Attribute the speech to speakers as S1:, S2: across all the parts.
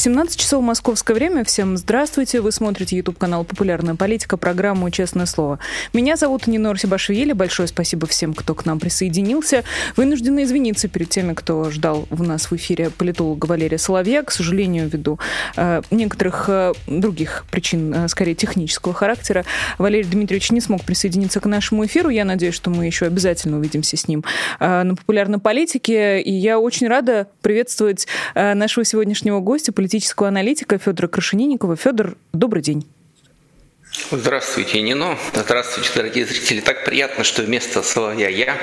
S1: 17 часов московское время. Всем здравствуйте. Вы смотрите YouTube канал «Популярная политика», программу «Честное слово». Меня зовут Нинор Сибашвили. Большое спасибо всем, кто к нам присоединился. Вынуждена извиниться перед теми, кто ждал у нас в эфире политолога Валерия Соловья. К сожалению, ввиду э, некоторых э, других причин, э, скорее технического характера, Валерий Дмитриевич не смог присоединиться к нашему эфиру. Я надеюсь, что мы еще обязательно увидимся с ним э, на «Популярной политике». И я очень рада приветствовать э, нашего сегодняшнего гостя, политического аналитика Федора Крашенинникова. Федор, добрый день.
S2: Здравствуйте, Нино. Здравствуйте, дорогие зрители. Так приятно, что вместо Соловья я.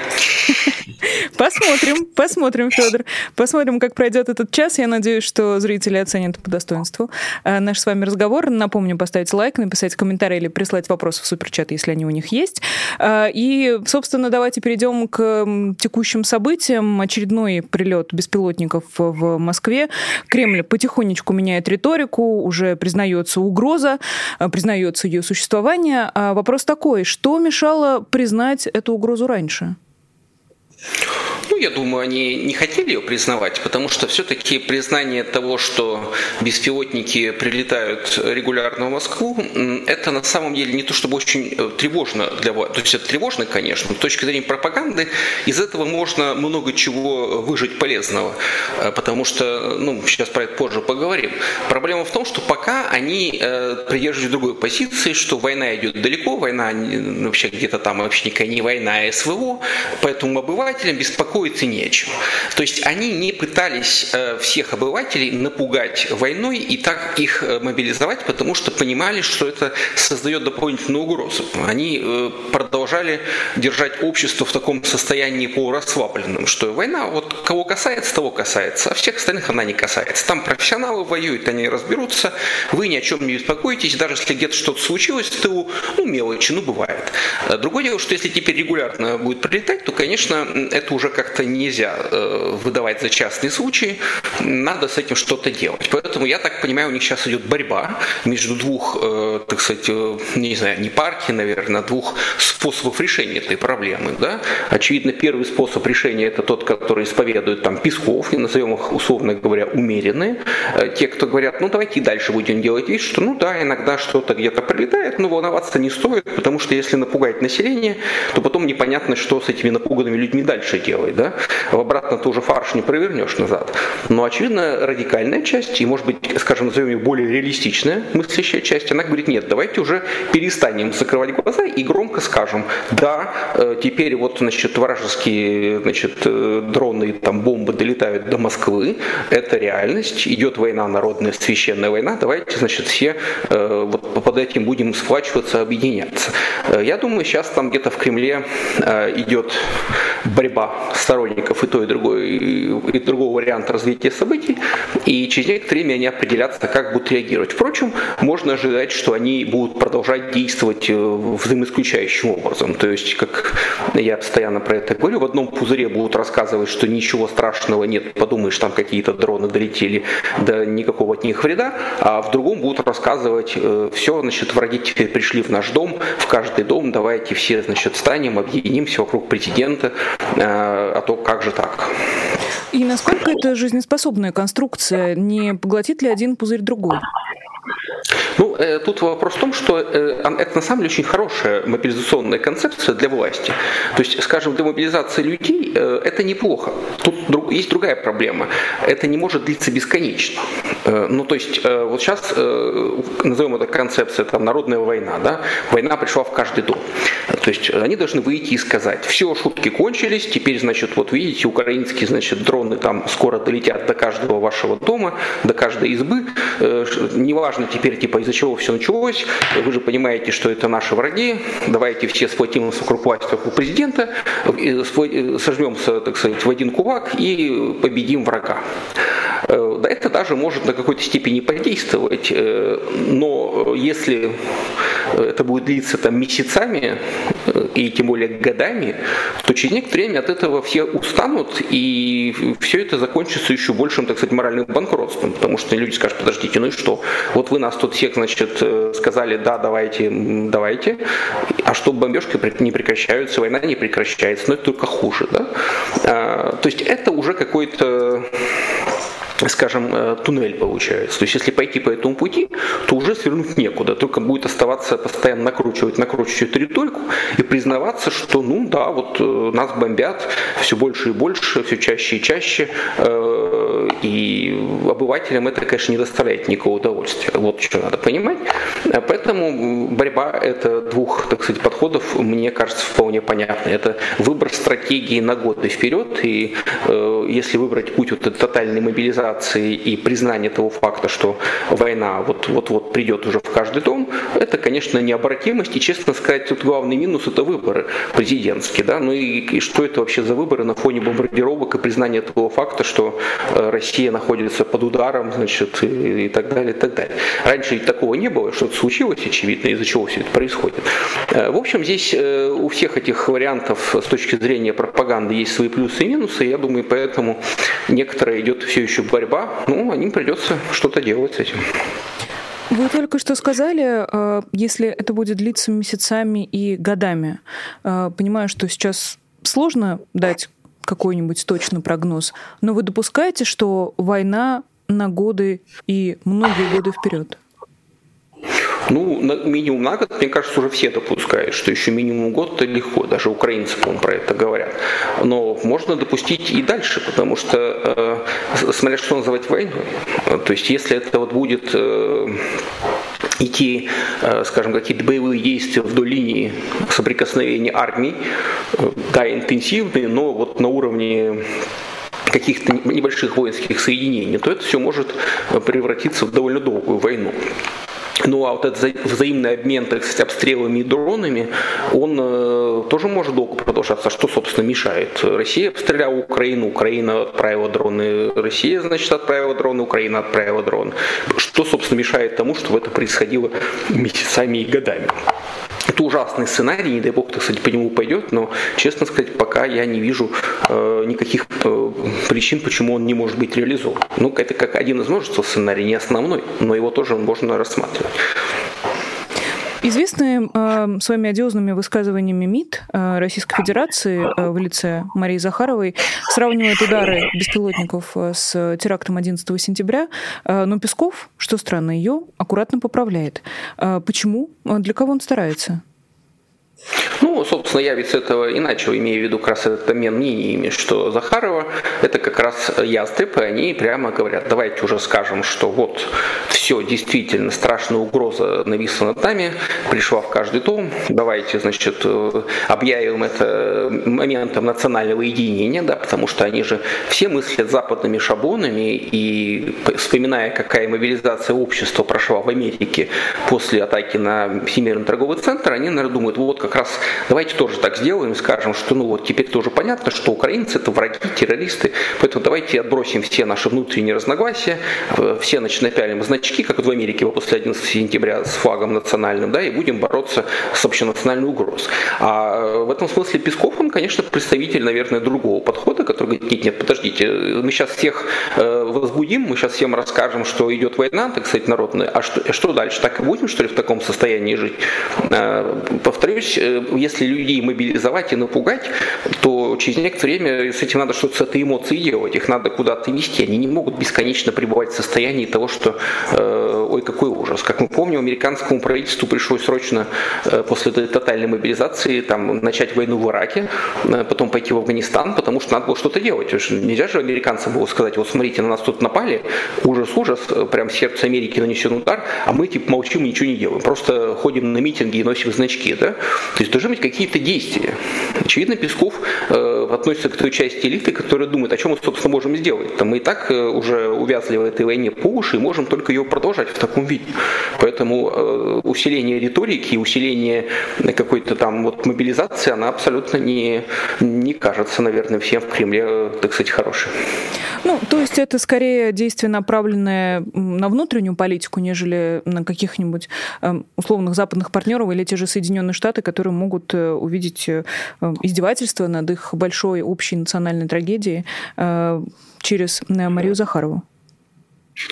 S1: Посмотрим, посмотрим, Федор. Посмотрим, как пройдет этот час. Я надеюсь, что зрители оценят по достоинству э, наш с вами разговор. Напомню, поставить лайк, написать комментарий или прислать вопросы в суперчат, если они у них есть. Э, и, собственно, давайте перейдем к текущим событиям. Очередной прилет беспилотников в Москве. Кремль потихонечку меняет риторику, уже признается угроза, э, признается ее существование. А вопрос такой, что мешало признать эту угрозу раньше?
S2: Ну, я думаю, они не хотели ее признавать, потому что все-таки признание того, что беспилотники прилетают регулярно в Москву, это на самом деле не то чтобы очень э, тревожно для вас. То есть это тревожно, конечно, но с точки зрения пропаганды из этого можно много чего выжить полезного, э, потому что, ну, сейчас про это позже поговорим. Проблема в том, что пока они э, придерживаются другой позиции, что война идет далеко, война вообще где-то там вообще никакая не война, а СВО, поэтому обывателям беспокоиться беспокоиться не о чем. То есть они не пытались э, всех обывателей напугать войной и так их э, мобилизовать, потому что понимали, что это создает дополнительную угрозу. Они э, продолжали держать общество в таком состоянии полурасслабленном, что война вот кого касается, того касается, а всех остальных она не касается. Там профессионалы воюют, они разберутся, вы ни о чем не беспокоитесь, даже если где-то что-то случилось в тылу, ну мелочи, ну бывает. Другое дело, что если теперь регулярно будет прилетать, то, конечно, это уже как как-то нельзя э, выдавать за частные случаи, надо с этим что-то делать. Поэтому, я так понимаю, у них сейчас идет борьба между двух, э, так сказать, э, не знаю, не партий, наверное, двух способов решения этой проблемы. Да? Очевидно, первый способ решения это тот, который исповедует там Песков, и назовем их, условно говоря, умеренные. Те, кто говорят, ну давайте и дальше будем делать вид, что ну да, иногда что-то где-то прилетает, но волноваться не стоит, потому что если напугать население, то потом непонятно, что с этими напуганными людьми дальше делать да, в обратно ты уже фарш не провернешь назад. Но, очевидно, радикальная часть, и, может быть, скажем, назовем ее более реалистичная мыслящая часть, она говорит, нет, давайте уже перестанем закрывать глаза и громко скажем, да, э, теперь вот, значит, вражеские, значит, э, дроны, там, бомбы долетают до Москвы, это реальность, идет война народная, священная война, давайте, значит, все э, вот под этим будем сплачиваться, объединяться. Я думаю, сейчас там где-то в Кремле идет борьба с сторонников и той, и другой, и другого варианта развития событий, и через некоторое время они определятся, как будут реагировать. Впрочем, можно ожидать, что они будут продолжать действовать э, взаимоисключающим образом. То есть, как я постоянно про это говорю, в одном пузыре будут рассказывать, что ничего страшного нет, подумаешь, там какие-то дроны долетели, да никакого от них вреда, а в другом будут рассказывать, э, все, значит, враги теперь пришли в наш дом, в каждый дом, давайте все, значит, встанем, объединимся вокруг президента, э, то как же так?
S1: И насколько это жизнеспособная конструкция? Не поглотит ли один пузырь другой?
S2: Ну, э, тут вопрос в том, что э, это на самом деле очень хорошая мобилизационная концепция для власти. То есть, скажем, для мобилизации людей э, это неплохо. Тут друг, есть другая проблема. Это не может длиться бесконечно. Э, ну, то есть, э, вот сейчас, э, назовем это концепция, там, народная война, да? Война пришла в каждый дом. То есть, они должны выйти и сказать, все, шутки кончились, теперь, значит, вот видите, украинские, значит, дроны там скоро долетят до каждого вашего дома, до каждой избы. Э, неважно теперь, типа, из-за чего все началось. Вы же понимаете, что это наши враги. Давайте все сплотимся вокруг власти, вокруг президента, сожмемся, так сказать, в один кулак и победим врага. Да, это даже может на какой-то степени подействовать, но если это будет длиться там месяцами и тем более годами, то через некоторое время от этого все устанут, и все это закончится еще большим, так сказать, моральным банкротством, потому что люди скажут, подождите, ну и что? Вот вы нас тут всех, значит, сказали, да, давайте, давайте, а что бомбежки не прекращаются, война не прекращается, но это только хуже, да? А, то есть это уже какой-то скажем, э, туннель получается. То есть если пойти по этому пути, то уже свернуть некуда, только будет оставаться постоянно накручивать, накручивать эту риторику и признаваться, что ну да, вот э, нас бомбят все больше и больше, все чаще и чаще, э, и обывателям это, конечно, не доставляет никакого удовольствия. Вот что надо понимать. Поэтому борьба это двух, так сказать, подходов, мне кажется, вполне понятна. Это выбор стратегии на годы вперед, и если выбрать путь вот этой тотальной мобилизации, мобилизации и признание того факта, что война вот-вот придет уже в каждый дом, это, конечно, необратимость. И, честно сказать, тут главный минус – это выборы президентские. Да? Ну и, и что это вообще за выборы на фоне бомбардировок и признания того факта, что э, Россия находится под ударом, значит, и, и так далее, и так далее. Раньше такого не было, что-то случилось, очевидно, из-за чего все это происходит. Э, в общем, здесь э, у всех этих вариантов с точки зрения пропаганды есть свои плюсы и минусы. Я думаю, поэтому некоторая идет все еще борьба, ну, им придется что-то делать с этим.
S1: Вы только что сказали, э, если это будет длиться месяцами и годами. Э, понимаю, что сейчас сложно дать какой-нибудь точный прогноз, но вы допускаете, что война на годы и многие годы вперед?
S2: Ну, на, минимум на год, мне кажется, уже все допускают, что еще минимум год это легко, даже украинцы, по про это говорят. Но можно допустить и дальше, потому что, э, смотря что называть войной, то есть если это вот будет э, идти, э, скажем, какие-то боевые действия вдоль линии соприкосновения армий, э, да, интенсивные, но вот на уровне каких-то небольших воинских соединений, то это все может превратиться в довольно долгую войну. Ну а вот этот взаимный обмен, так сказать, обстрелами и дронами, он э, тоже может долго продолжаться. Что, собственно, мешает? Россия обстреляла Украину, Украина отправила дроны, Россия, значит, отправила дроны, Украина отправила дроны. Что, собственно, мешает тому, чтобы это происходило месяцами и годами? Это ужасный сценарий, не дай бог, так сказать, по нему пойдет, но, честно сказать, пока я не вижу э, никаких э, причин, почему он не может быть реализован. Ну, это как один из множества сценариев, не основной, но его тоже можно рассматривать.
S1: Известны э, своими одиозными высказываниями МИД э, Российской Федерации э, в лице Марии Захаровой сравнивает удары беспилотников э, с терактом 11 сентября, э, но Песков, что странно, ее аккуратно поправляет. Э, почему? Для кого он старается?
S2: Ну, собственно, я ведь с этого и начал, имея в виду как раз этот обмен мнениями, что Захарова. Это как раз ястреб, и они прямо говорят, давайте уже скажем, что вот все, действительно, страшная угроза нависла над нами, пришла в каждый дом, давайте, значит, э, объявим это моментом национального единения, да, потому что они же все мыслят западными шаблонами, и вспоминая, какая мобилизация общества прошла в Америке после атаки на Всемирный торговый центр, они, наверное, думают, вот как раз давайте тоже так сделаем, скажем, что ну вот теперь тоже понятно, что украинцы это враги, террористы, поэтому давайте отбросим все наши внутренние разногласия, э, все значит, напялим значки, как в Америке после 11 сентября с флагом национальным, да, и будем бороться с общенациональной угрозой. А э, в этом смысле Песков, он, конечно, представитель, наверное, другого подхода, который говорит, нет, нет, подождите, мы сейчас всех э, возбудим, мы сейчас всем расскажем, что идет война, так сказать, народная, а что, что дальше, так и будем, что ли, в таком состоянии жить? Повторюсь, Э, если людей мобилизовать и напугать, то через некоторое время с этим надо что-то с этой эмоцией делать, их надо куда-то вести. Они не могут бесконечно пребывать в состоянии того, что э, ой, какой ужас. Как мы помним, американскому правительству пришлось срочно э, после этой тотальной мобилизации там, начать войну в Ираке, потом пойти в Афганистан, потому что надо было что-то делать. Нельзя же американцам было сказать, вот смотрите, на нас тут напали, ужас, ужас, прям сердце Америки нанесен удар, а мы типа молчим, ничего не делаем. Просто ходим на митинги и носим значки. Да? То есть должны быть какие-то действия. Очевидно, Песков э, относится к той части элиты, которая думает, о чем мы, собственно, можем сделать. Там мы и так э, уже увязли в этой войне по уши и можем только ее продолжать в таком виде. Поэтому э, усиление риторики, усиление какой-то там вот мобилизации, она абсолютно не, не кажется, наверное, всем в Кремле, э, так сказать, хорошей.
S1: Ну, то есть это скорее действие, направленное на внутреннюю политику, нежели на каких-нибудь эм, условных западных партнеров или те же Соединенные Штаты, которые могут э, увидеть э, издевательство над их большой общей национальной трагедией э, через Марию Захарову.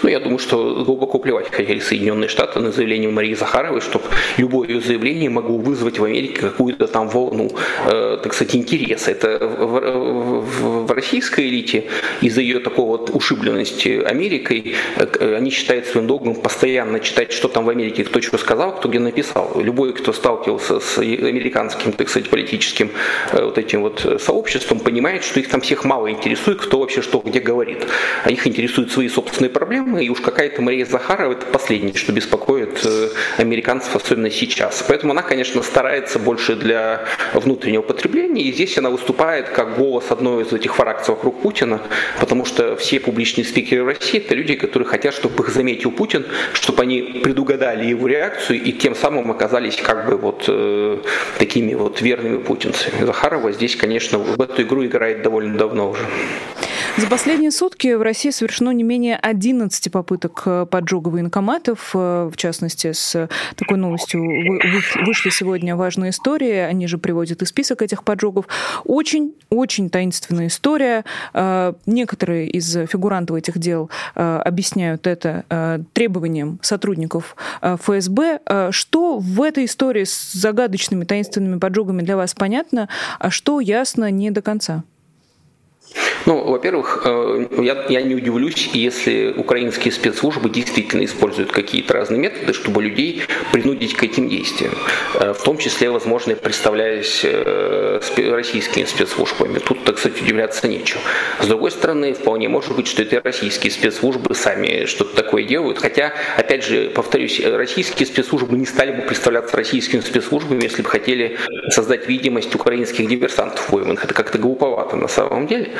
S2: Ну, я думаю, что глубоко плевать хотели Соединенные Штаты на заявление Марии Захаровой, чтобы любое ее заявление могло вызвать в Америке какую-то там волну, э, так сказать, интереса. Это в, в, в российской элите из-за ее такого вот ушибленности Америкой, э, они считают своим долгом постоянно читать, что там в Америке кто что сказал, кто где написал. Любой, кто сталкивался с американским, так сказать, политическим э, вот этим вот сообществом, понимает, что их там всех мало интересует, кто вообще что где говорит. А их интересуют свои собственные проблемы, проблемы, и уж какая-то Мария Захарова это последнее, что беспокоит э, американцев, особенно сейчас. Поэтому она, конечно, старается больше для внутреннего потребления, и здесь она выступает как голос одной из этих фракций вокруг Путина, потому что все публичные спикеры в России это люди, которые хотят, чтобы их заметил Путин, чтобы они предугадали его реакцию и тем самым оказались как бы вот э, такими вот верными путинцами. Захарова здесь, конечно, в эту игру играет довольно давно уже.
S1: За последние сутки в России совершено не менее 11 попыток э, поджога военкоматов. Э, в частности, с такой новостью вышли сегодня важные истории. Они же приводят и список этих поджогов. Очень-очень таинственная история. Э, некоторые из фигурантов этих дел объясняют это требованием сотрудников ФСБ. Что в этой истории с загадочными таинственными поджогами для вас понятно, а что ясно не до конца?
S2: Ну, во-первых, э, я, я не удивлюсь, если украинские спецслужбы действительно используют какие-то разные методы, чтобы людей принудить к этим действиям. Э, в том числе, возможно, я представляюсь э, российскими спецслужбами. Тут, так сказать, удивляться нечего. С другой стороны, вполне может быть, что это российские спецслужбы сами что-то такое делают. Хотя, опять же, повторюсь, российские спецслужбы не стали бы представляться российскими спецслужбами, если бы хотели создать видимость украинских диверсантов. Это как-то глуповато на самом деле.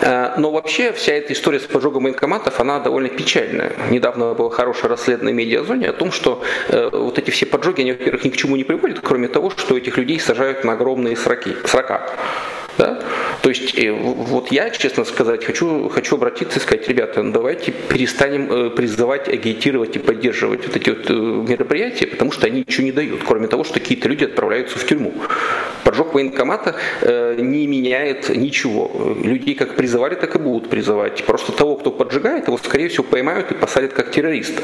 S2: Э, но вообще вся эта история с поджогом военкоматов, она довольно печальная. Недавно было хорошее расследование медиазоне о том, что э, вот эти все поджоги, они, во-первых, ни к чему не приводят, кроме того, что этих людей сажают на огромные сроки. срока. Да? То есть э, вот я, честно сказать, хочу, хочу обратиться и сказать, ребята, ну давайте перестанем э, призывать, агитировать и поддерживать вот эти вот э, мероприятия, потому что они ничего не дают, кроме того, что какие-то люди отправляются в тюрьму. Поджог военкомата не меняет ничего. Людей как призывали, так и будут призывать. Просто того, кто поджигает, его, скорее всего, поймают и посадят как террориста.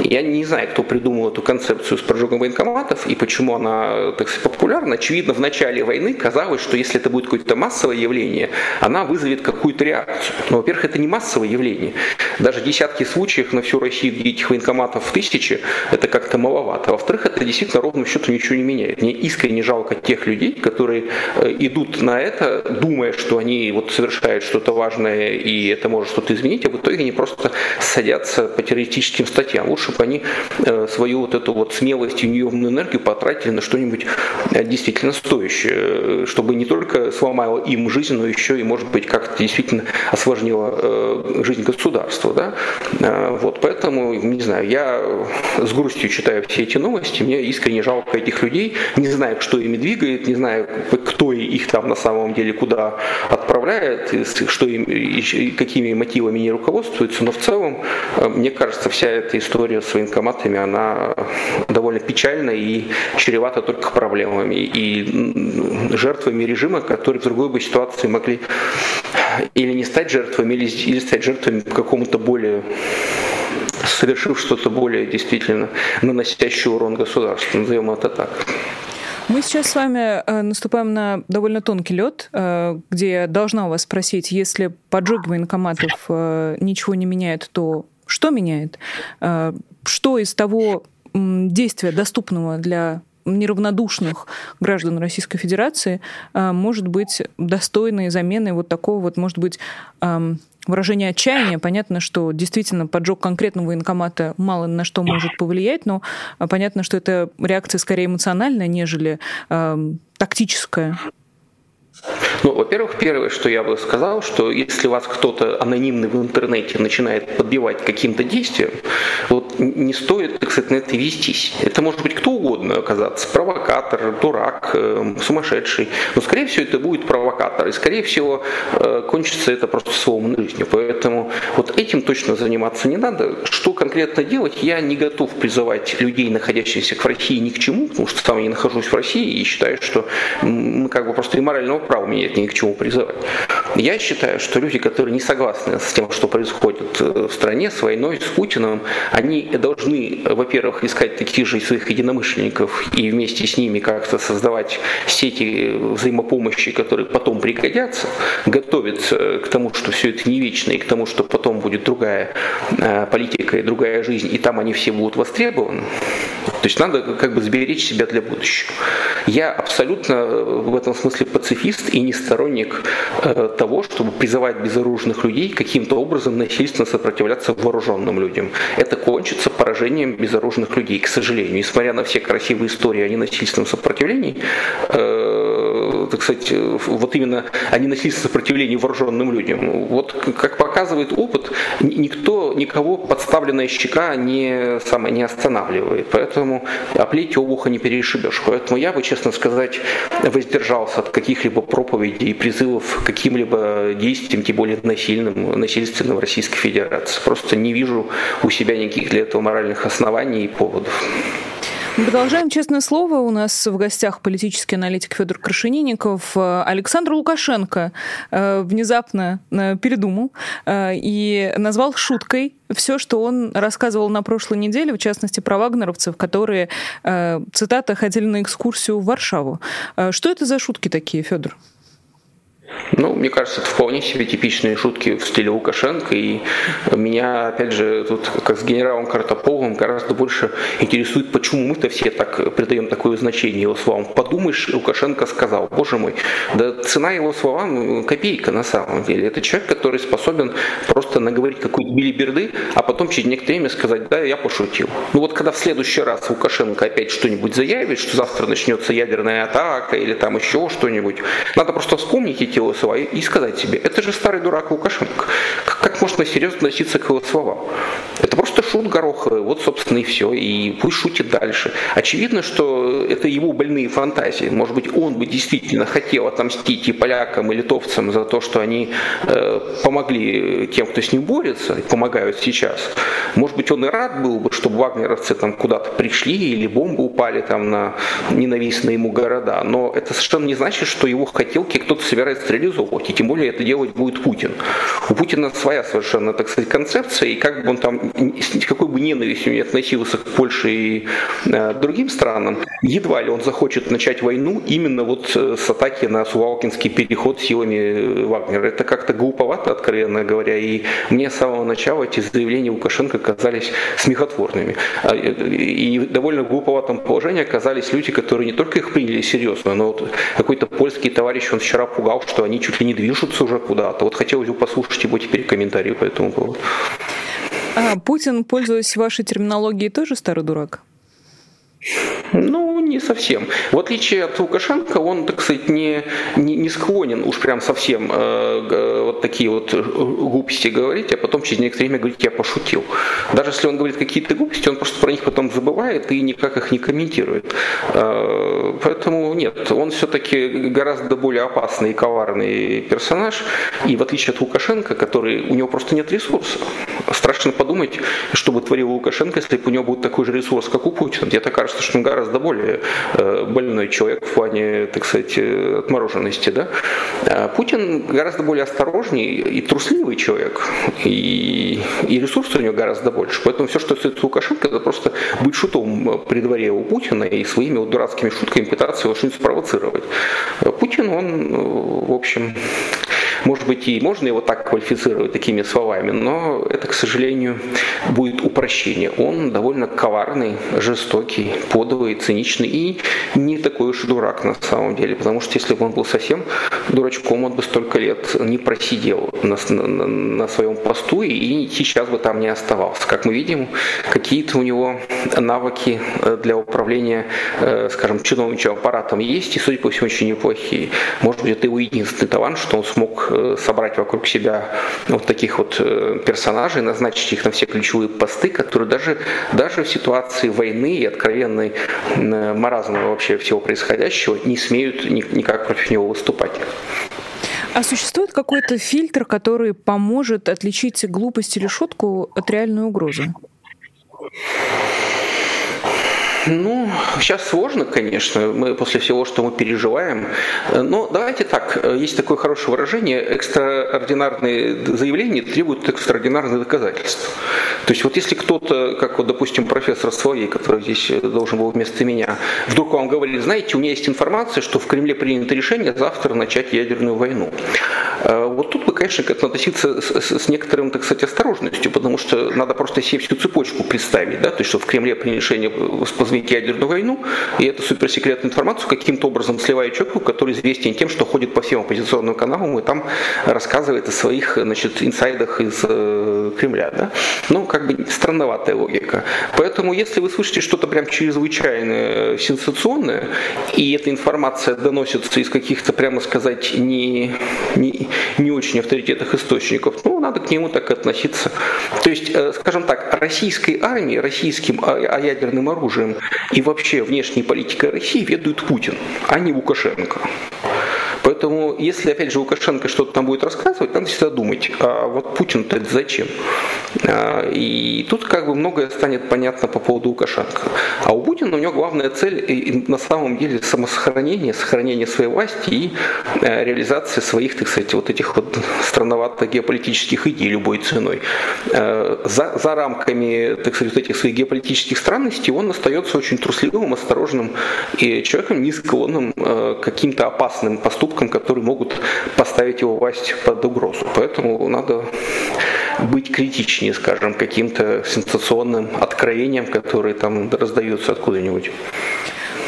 S2: Я не знаю, кто придумал эту концепцию с поджогом военкоматов и почему она так популярна. Очевидно, в начале войны казалось, что если это будет какое-то массовое явление, явление, она вызовет какую-то реакцию. Но, во-первых, это не массовое явление. Даже десятки случаев на всю Россию, где этих военкоматов в тысячи, это как-то маловато. Во-вторых, это действительно ровным счетом ничего не меняет. Мне искренне жалко тех людей, которые э, идут на это, думая, что они вот совершают что-то важное и это может что-то изменить, а в итоге они просто садятся по террористическим статьям. Лучше бы они э, свою вот эту вот смелость и неемную энергию потратили на что-нибудь э, действительно стоящее, чтобы не только сломало им жизнь, но еще и, может быть, как-то действительно осложнило э, жизнь государства. Да? Э, вот, поэтому, не знаю, я с грустью читаю все эти новости, мне искренне жалко этих людей, не знаю, что ими двигает, не знаю, кто их там на самом деле куда отправляет, что им, и какими мотивами не руководствуются, но в целом, э, мне кажется, вся эта история с военкоматами, она довольно печальна и чревата только проблемами и жертвами режима, который в другой бы ситуации ситуации могли или не стать жертвами, или, или стать жертвами какому-то более совершив что-то более действительно наносящее урон государству, назовем это так.
S1: Мы сейчас с вами э, наступаем на довольно тонкий лед, э, где я должна у вас спросить, если поджоги военкоматов э, ничего не меняет, то что меняет? Что из того действия, доступного для неравнодушных граждан Российской Федерации а, может быть достойной заменой вот такого вот, может быть, выражение отчаяния. Понятно, что действительно поджог конкретного военкомата мало на что может повлиять, но а, понятно, что это реакция скорее эмоциональная, нежели э, тактическая.
S2: Ну, во-первых, первое, что я бы сказал, что если вас кто-то анонимный в интернете начинает подбивать каким-то действием, вот не стоит, так сказать, на это вестись. Это может быть кто угодно оказаться, провокатор, дурак, э, сумасшедший, но, скорее всего, это будет провокатор, и, скорее всего, э, кончится это просто сломанной жизнью. Поэтому вот этим точно заниматься не надо. Что конкретно делать, я не готов призывать людей, находящихся в России, ни к чему, потому что сам я нахожусь в России и считаю, что мы как бы просто и морального права меня это ни к чему призывать. Я считаю, что люди, которые не согласны с тем, что происходит э, в стране, с войной, с Путиным, они должны, во-первых, искать таких же своих единомышленников и вместе с ними как-то создавать сети взаимопомощи, которые потом пригодятся, готовиться к тому, что все это не вечно, и к тому, что потом будет другая э, политика и другая жизнь, и там они все будут востребованы. То есть надо как бы сберечь себя для будущего. Я абсолютно в этом смысле пацифист и не сторонник э, того, чтобы призывать безоружных людей каким-то образом насильственно сопротивляться вооруженным людям. Это кончится поражением безоружных людей, к сожалению. Несмотря на все красивые истории о ненасильственном сопротивлении, э, так сказать, вот именно о ненасильственном сопротивлении вооруженным людям, вот как показывает опыт, никто, никого подставленная щека не, самое, не останавливает. Поэтому оплеть обуха не перешибешь. Поэтому я бы, честно сказать, воздержался от каких-либо проповедей и призывов к каким-либо действиям, тем более насильным, насильственным в Российской Федерации. Просто не вижу у себя никаких для этого моральных оснований и поводов.
S1: Мы продолжаем «Честное слово». У нас в гостях политический аналитик Федор Крашенинников. Александр Лукашенко э, внезапно э, передумал э, и назвал шуткой все, что он рассказывал на прошлой неделе, в частности, про вагнеровцев, которые, цитата, хотели на экскурсию в Варшаву. Что это за шутки такие, Федор?
S2: Ну, мне кажется, это вполне себе типичные шутки в стиле Лукашенко. И меня, опять же, тут как с генералом Картоповым гораздо больше интересует, почему мы-то все так придаем такое значение его словам. Подумаешь, Лукашенко сказал, боже мой, да цена его словам копейка на самом деле. Это человек, который способен просто наговорить какую-то билиберды, а потом через некоторое время сказать, да, я пошутил. Ну вот когда в следующий раз Лукашенко опять что-нибудь заявит, что завтра начнется ядерная атака или там еще что-нибудь, надо просто вспомнить эти его слова и сказать себе, это же старый дурак Лукашенко. Как, как можно серьезно относиться к его словам? Это просто шут гороховый, вот, собственно, и все, и пусть шутит дальше. Очевидно, что это его больные фантазии. Может быть, он бы действительно хотел отомстить и полякам, и литовцам за то, что они э, помогли тем, кто с ним борется, и помогают сейчас. Может быть, он и рад был бы, чтобы вагнеровцы там куда-то пришли, или бомбы упали там на ненавистные ему города. Но это совершенно не значит, что его хотелки кто-то собирается реализовывать. И тем более это делать будет Путин. У Путина своя совершенно, так сказать, концепция, и как бы он там, с какой бы ненавистью не относился к Польше и э, другим странам, едва ли он захочет начать войну именно вот э, с атаки на Сувалкинский переход силами э, Вагнера. Это как-то глуповато, откровенно говоря, и мне с самого начала эти заявления Лукашенко казались смехотворными. А, э, и довольно глуповатом положении оказались люди, которые не только их приняли серьезно, но вот какой-то польский товарищ, он вчера пугал, что они чуть ли не движутся уже куда-то. Вот хотелось бы послушать его теперь комментарии по этому поводу.
S1: А Путин, пользуясь вашей терминологией, тоже старый дурак?
S2: Ну, не совсем. В отличие от Лукашенко, он, так сказать, не, не, не склонен уж прям совсем э, вот такие вот глупости говорить, а потом через некоторое время говорить, я пошутил. Даже если он говорит какие-то глупости, он просто про них потом забывает и никак их не комментирует. Э, поэтому нет, он все-таки гораздо более опасный и коварный персонаж, и в отличие от Лукашенко, который, у него просто нет ресурса. Страшно подумать, что бы творил Лукашенко, если бы у него был такой же ресурс, как у Путина. Мне-то кажется, что он гораздо более э, больной человек в плане, так сказать, э, отмороженности. Да? А Путин гораздо более осторожный и трусливый человек, и, и ресурсов у него гораздо больше. Поэтому все, что стоит Лукашенко, это просто быть шутом при дворе у Путина и своими вот дурацкими шутками пытаться его что-нибудь спровоцировать. Путин, он, в общем, Может быть, и можно его так квалифицировать такими словами, но это, к сожалению, будет упрощение. Он довольно коварный, жестокий, подлый, циничный и не такой уж дурак на самом деле, потому что если бы он был совсем дурачком, он бы столько лет не просидел на, на, на своем посту и сейчас бы там не оставался. Как мы видим, какие-то у него навыки э, для управления, э, скажем, чиновничьим аппаратом есть, и, судя по всему, очень неплохие. Может быть, это его единственный талант, что он смог э, собрать вокруг себя вот таких вот персонажей, назначить их на все ключевые посты, которые даже, даже в ситуации войны и откровенной маразма вообще всего происходящего не смеют никак против него выступать.
S1: А существует какой-то фильтр, который поможет отличить глупость или шутку от реальной угрозы?
S2: Ну, сейчас сложно, конечно, мы после всего, что мы переживаем. Но давайте так, есть такое хорошее выражение, экстраординарные заявления требуют экстраординарных доказательств. То есть вот если кто-то, как вот, допустим, профессор Соловей, который здесь должен был вместо меня, вдруг вам говорит, знаете, у меня есть информация, что в Кремле принято решение завтра начать ядерную войну. Э, вот тут бы, конечно, к этому относиться с, с некоторым, так сказать, осторожностью, потому что надо просто себе всю цепочку представить, да, то есть что в Кремле принято решение позвонить ядерную войну, и эту суперсекретную информацию каким-то образом сливает человеку, который известен тем, что ходит по всем оппозиционным каналам и там рассказывает о своих значит, инсайдах из э, Кремля. Да? Ну, как бы странноватая логика. Поэтому, если вы слышите что-то прям чрезвычайно э, сенсационное, и эта информация доносится из каких-то, прямо сказать, не, не, не очень авторитетных источников, ну, надо к нему так относиться. То есть, э, скажем так, российской армии, российским а, а ядерным оружием и вообще внешней политикой России ведут Путин, а не Лукашенко. Поэтому, если, опять же, Лукашенко что-то там будет рассказывать, надо всегда думать, а вот Путин-то это зачем? А, и тут как бы многое станет понятно по поводу Лукашенко. А у Путина у него главная цель на самом деле самосохранение, сохранение своей власти и э, реализация своих, так сказать, вот этих вот странноватых геополитических идей любой ценой. Э, за, за рамками, так сказать, вот этих своих геополитических странностей он остается очень трусливым, осторожным и человеком, не склонным э, к каким-то опасным поступкам поступкам, которые могут поставить его власть под угрозу. Поэтому надо быть критичнее, скажем, каким-то сенсационным откровениям, которые там раздаются откуда-нибудь.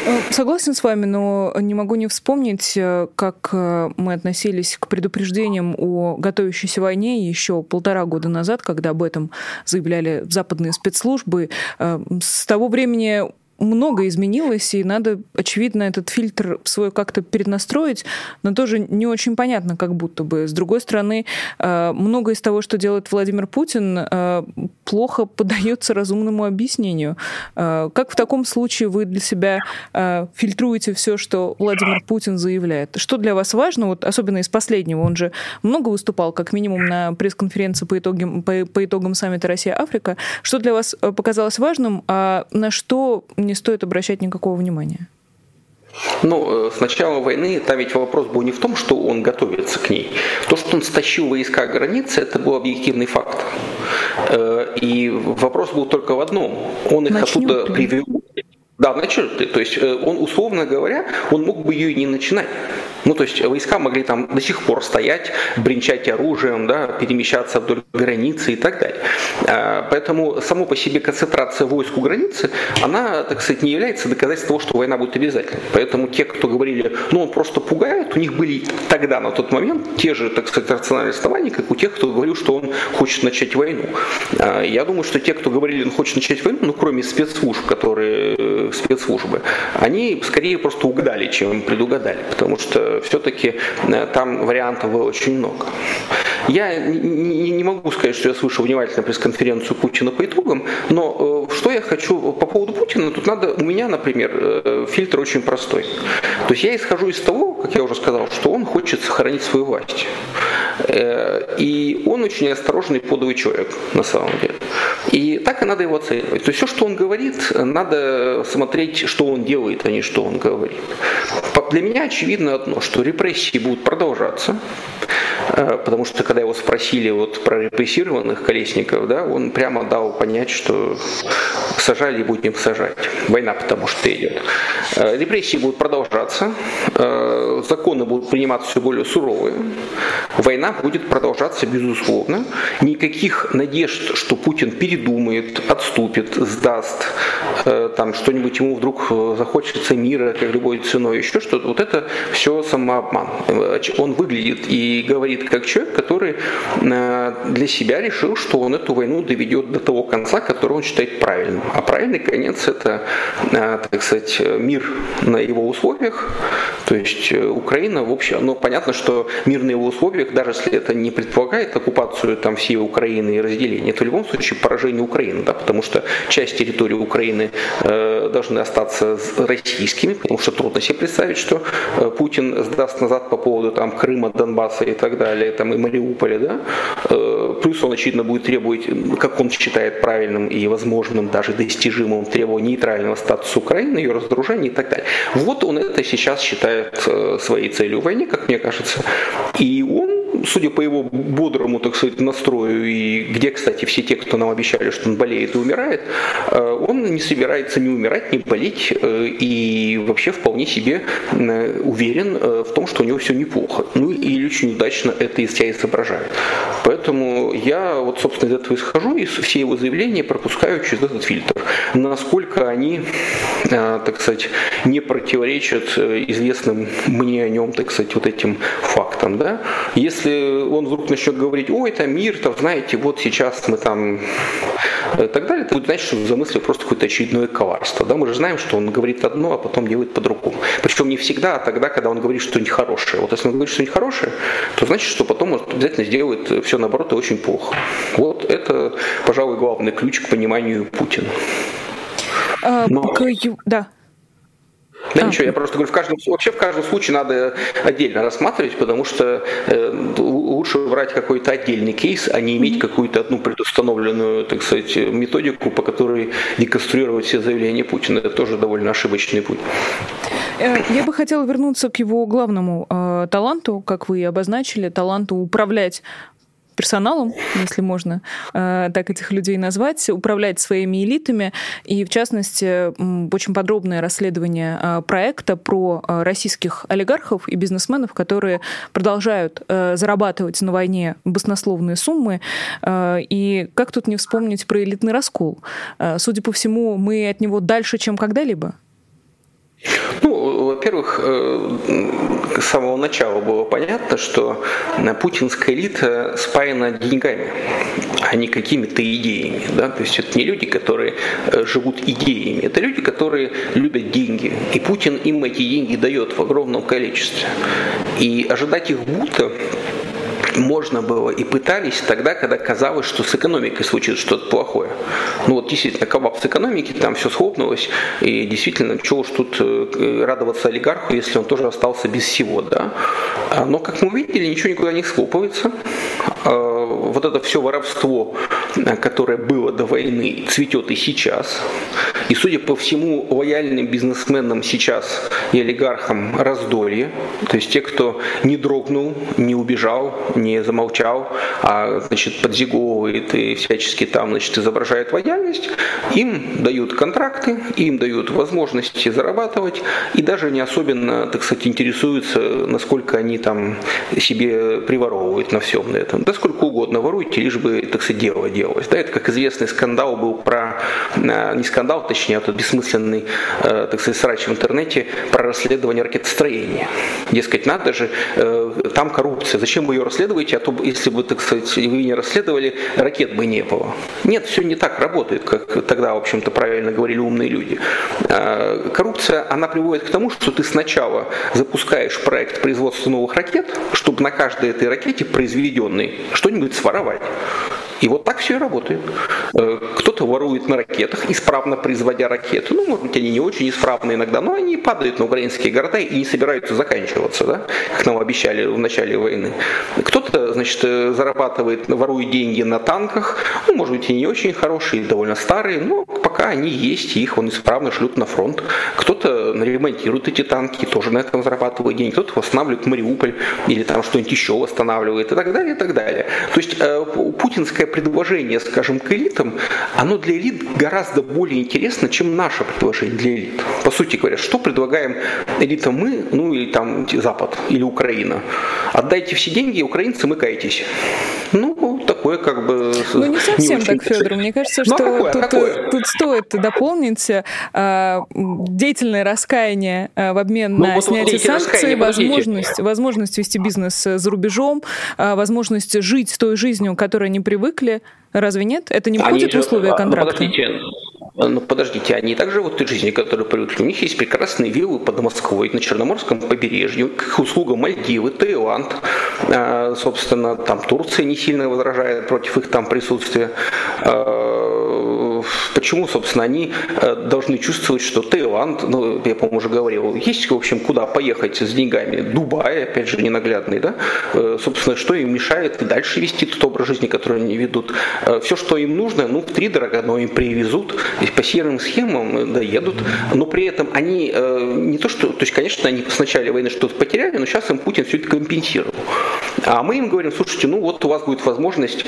S1: Э, согласен с вами, но не могу не вспомнить, э, как э, мы относились к предупреждениям о готовящейся войне еще полтора года назад, когда об этом заявляли западные спецслужбы. С того времени много изменилось, и надо, очевидно, этот фильтр свой как-то перенастроить, но тоже не очень понятно, как будто бы. С другой стороны, э, многое из того, что делает Владимир Путин, э, плохо поддается разумному объяснению. Э, как в таком случае вы для себя фильтруете все, что Владимир Путин заявляет? Что для вас важно, вот особенно из последнего? Он же много выступал, как минимум, на пресс-конференции по итогам, по, по итогам саммита Россия-Африка. Что для вас показалось важным, а на что не стоит обращать никакого внимания?
S2: Ну, э, с начала войны там ведь вопрос был не в том, что он готовится к ней. То, что он стащил войска границы, это был объективный факт. Э, и вопрос был только в одном. Он их Начнем оттуда привел. Да, начнет. То есть э, он, условно говоря, он мог бы ее и не начинать. Ну, то есть войска могли там до сих пор стоять, бренчать оружием, да, перемещаться вдоль границы и так далее. А, поэтому само по себе концентрация войск у границы, она, так сказать, не является доказательством того, что война будет обязательной. Поэтому те, кто говорили, ну, он просто пугает, у них были тогда, на тот момент, те же, так сказать, рациональные основания, как у тех, кто говорил, что он хочет начать войну. А, я думаю, что те, кто говорили, он хочет начать войну, ну, кроме спецслужб, которые э, спецслужбы, они скорее просто угадали, чем предугадали, потому что все-таки э, там вариантов было очень много. Я не, могу сказать, что я слышал внимательно пресс-конференцию Путина по итогам, но э, что я хочу по поводу Путина, тут надо, у меня, например, э, фильтр очень простой. То есть я исхожу из того, как я уже сказал, что он хочет сохранить свою власть. И он очень осторожный подовый человек, на самом деле. И так и надо его оценивать. То есть все, что он говорит, надо смотреть, что он делает, а не что он говорит. Для меня очевидно одно, что репрессии будут продолжаться, э, потому что когда его спросили вот про репрессированных колесников, да, он прямо дал понять, что сажали и будем сажать. Война потому что идет. Э, репрессии будут продолжаться, э, законы будут приниматься все более суровые. Война будет продолжаться безусловно. Никаких надежд, что Путин передумает, отступит, сдаст, э, там что-нибудь ему вдруг э, захочется мира, как любой ценой, еще что-то. Вот это все самообман. Он выглядит и говорит как человек, который для себя решил, что он эту войну доведет до того конца, который он считает правильным. А правильный конец это, так сказать, мир на его условиях. То есть Украина, в общем, ну понятно, что мир на его условиях, даже если это не предполагает оккупацию там всей Украины и разделение, то в любом случае поражение Украины, да, потому что часть территории Украины э, должны остаться российскими, потому что трудно себе представить, что э, Путин сдаст назад по поводу там Крыма, Донбасса и так далее, там и Мариуполя, да, э, плюс он очевидно будет требовать, как он считает правильным и возможным, даже достижимым, требовать нейтрального статуса Украины, ее разоружения и так далее. Вот он это сейчас считает э, своей целью в войне, как мне кажется, и он судя по его бодрому, так сказать, настрою, и где, кстати, все те, кто нам обещали, что он болеет и умирает, э, он не собирается ни умирать, ни болеть, э, и вообще вполне себе э, уверен в том, что у него все неплохо. Ну и очень удачно это из себя изображает. Поэтому я вот, собственно, из этого исхожу, и все его заявления пропускаю через этот фильтр. Насколько они, так сказать, не противоречат известным мне о нем, так сказать, вот этим фактам. Да? Если он вдруг начнет говорить, ой, это мир, там, знаете, вот сейчас мы там и так далее, это будет значит, что замыслил просто какое-то очередное коварство. Да? Мы же знаем, что он говорит одно, а потом делает по-другому. Причем не всегда, а тогда, когда он говорит что-нибудь хорошее. Вот если он говорит что-нибудь хорошее, то значит, что потом он обязательно сделает все наоборот и очень плохо. Вот это, пожалуй, главный ключ к пониманию Путина.
S1: А, Но... к... Да.
S2: Да а. ничего, я просто говорю, в каждом, вообще в каждом случае надо отдельно рассматривать, потому что э, лучше брать какой-то отдельный кейс, а не иметь какую-то одну предустановленную, так сказать, методику, по которой деконструировать все заявления Путина. Это тоже довольно ошибочный путь.
S1: Э, я бы хотела вернуться к его главному э, таланту, как вы и обозначили, таланту управлять персоналом, если можно э, так этих людей назвать, управлять своими элитами. И, в частности, очень подробное расследование э, проекта про э, российских олигархов и бизнесменов, которые продолжают зарабатывать на войне баснословные суммы. И как тут не вспомнить про элитный раскол? Судя по всему, мы от него дальше, чем когда-либо.
S2: Ну, во-первых, э, с самого начала было понятно, что путинская элита спаяна деньгами, а не какими-то идеями. Да? То есть это не люди, которые э, живут идеями, это люди, которые любят деньги. И Путин им эти деньги дает в огромном количестве. И ожидать их будто можно было и пытались тогда, когда казалось, что с экономикой случится что-то плохое. Ну вот действительно, кабаб с экономики, там все схлопнулось, и действительно, чего уж тут э, радоваться олигарху, если он тоже остался без всего, да. А, но, как мы увидели, ничего никуда не схлопывается. А, вот это все воровство, которое было до войны, цветет и сейчас. И, судя по всему, лояльным бизнесменам сейчас и олигархам раздолье. То есть те, кто не дрогнул, не убежал, не замолчал, а значит, подзиговывает и всячески там значит, изображает лояльность, им дают контракты, им дают возможности зарабатывать и даже не особенно, так сказать, интересуются, насколько они там себе приворовывают на всем на этом. Да сколько угодно воруйте, лишь бы, так сказать, дело делалось. Да, это как известный скандал был про, э, не скандал, точнее, точнее, этот бессмысленный, э, так сказать, срач в интернете про расследование ракетостроения. Дескать, надо же, э, там коррупция, зачем вы ее расследуете, а то, если бы, так сказать, вы не расследовали, ракет бы не было. Нет, все не так работает, как тогда, в общем-то, правильно говорили умные люди. Коррупция, она приводит к тому, что ты сначала запускаешь проект производства новых ракет, чтобы на каждой этой ракете произведенной что-нибудь своровать. И вот так все и работает. Э, кто-то ворует на ракетах, исправно производя ракеты. Ну, может быть, они не очень исправны иногда, но они падают на украинские города и не собираются заканчиваться, да, как нам обещали в начале войны. Кто-то, значит, зарабатывает, ворует деньги на танках, ну, может быть, и не очень хорошие, довольно старые, но, по пока они есть, их он исправно шлют на фронт. Кто-то ремонтирует эти танки, тоже на этом зарабатывает деньги, кто-то восстанавливает Мариуполь или там что-нибудь еще восстанавливает и так далее, и так далее. То есть э, путинское предложение, скажем, к элитам, оно для элит гораздо более интересно, чем наше предложение для элит. По сути говоря, что предлагаем элитам мы, ну или там Запад, или Украина? Отдайте все деньги, украинцы, мыкайтесь. Ну, такое как бы...
S1: Ну, не совсем не так, Федор. Мне кажется, ну, а что ну, какое, тут, какое? тут стоит дополнить э, деятельное раскаяние э, в обмен ну, на вот снятие санкций, возможность, возможность вести бизнес за рубежом, э, возможность жить той жизнью, к которой они привыкли. Разве нет? Это не входит в условия контракта? Ну, подождите,
S2: ну, подождите, они также живут той жизнью, которую привыкли. У них есть прекрасные виллы под Москвой на Черноморском побережье, к их услугам Мальдивы, Таиланд, а, собственно, там Турция не сильно возражает против их там присутствия. Почему, собственно, они э, должны чувствовать, что Таиланд, ну, я, по-моему, уже говорил, есть, в общем, куда поехать с деньгами. Дубай, опять же, ненаглядный, да? Э, собственно, что им мешает и дальше вести тот образ жизни, который они ведут. Э, Все, что им нужно, ну, три дорого, но им привезут, по серым схемам доедут, но при этом они не то что, то есть, конечно, они с начала войны что-то потеряли, но сейчас им Путин все это компенсировал. А мы им говорим, слушайте, ну вот у вас будет возможность,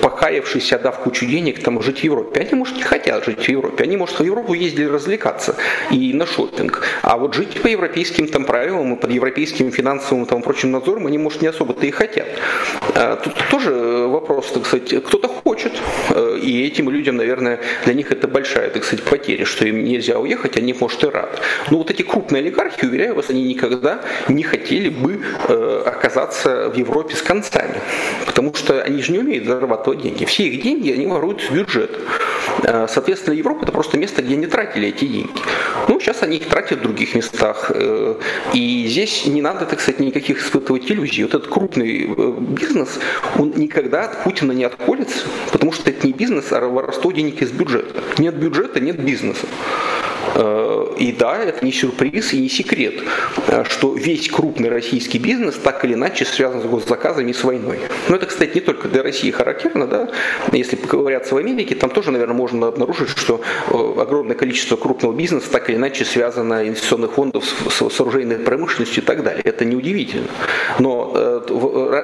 S2: покаявшись, отдав кучу денег, там, жить в Европе. Они, может, не хотят жить в Европе. Они, может, в Европу ездили развлекаться и на шопинг. А вот жить по европейским там правилам и под европейским финансовым там прочим надзором они, может, не особо-то и хотят. А, тут тоже вопрос, так сказать, кто-то хочет, э, и этим людям, наверное, для них это большая, так сказать, потеря, что им нельзя уехать, они, может, и рады. Но вот эти крупные олигархи, уверяю вас, они никогда не хотели бы э, оказаться в Европе с концами, потому что они же не умеют зарабатывать деньги. Все их деньги они воруют в бюджет. Э, соответственно, Европа это просто место, где они тратили эти деньги. Ну, сейчас они их тратят в других местах. Э, и здесь не надо, так сказать, никаких испытывать иллюзий. Вот этот крупный э, бизнес, он никогда от Путина не отколется, потому что это не бизнес, а воровство денег из бюджета. Нет бюджета, нет бизнеса. Э, и да, это не сюрприз и не секрет, э, что весь крупный российский бизнес так или иначе связан с госзаказами и с войной. Но это, кстати, не только для России характерно, да. Если поковыряться в Америке, там тоже, наверное, можно обнаружить, что э, огромное количество крупного бизнеса так или иначе связано инвестиционных фондов с, с оружейной промышленностью и так далее. Это неудивительно. Но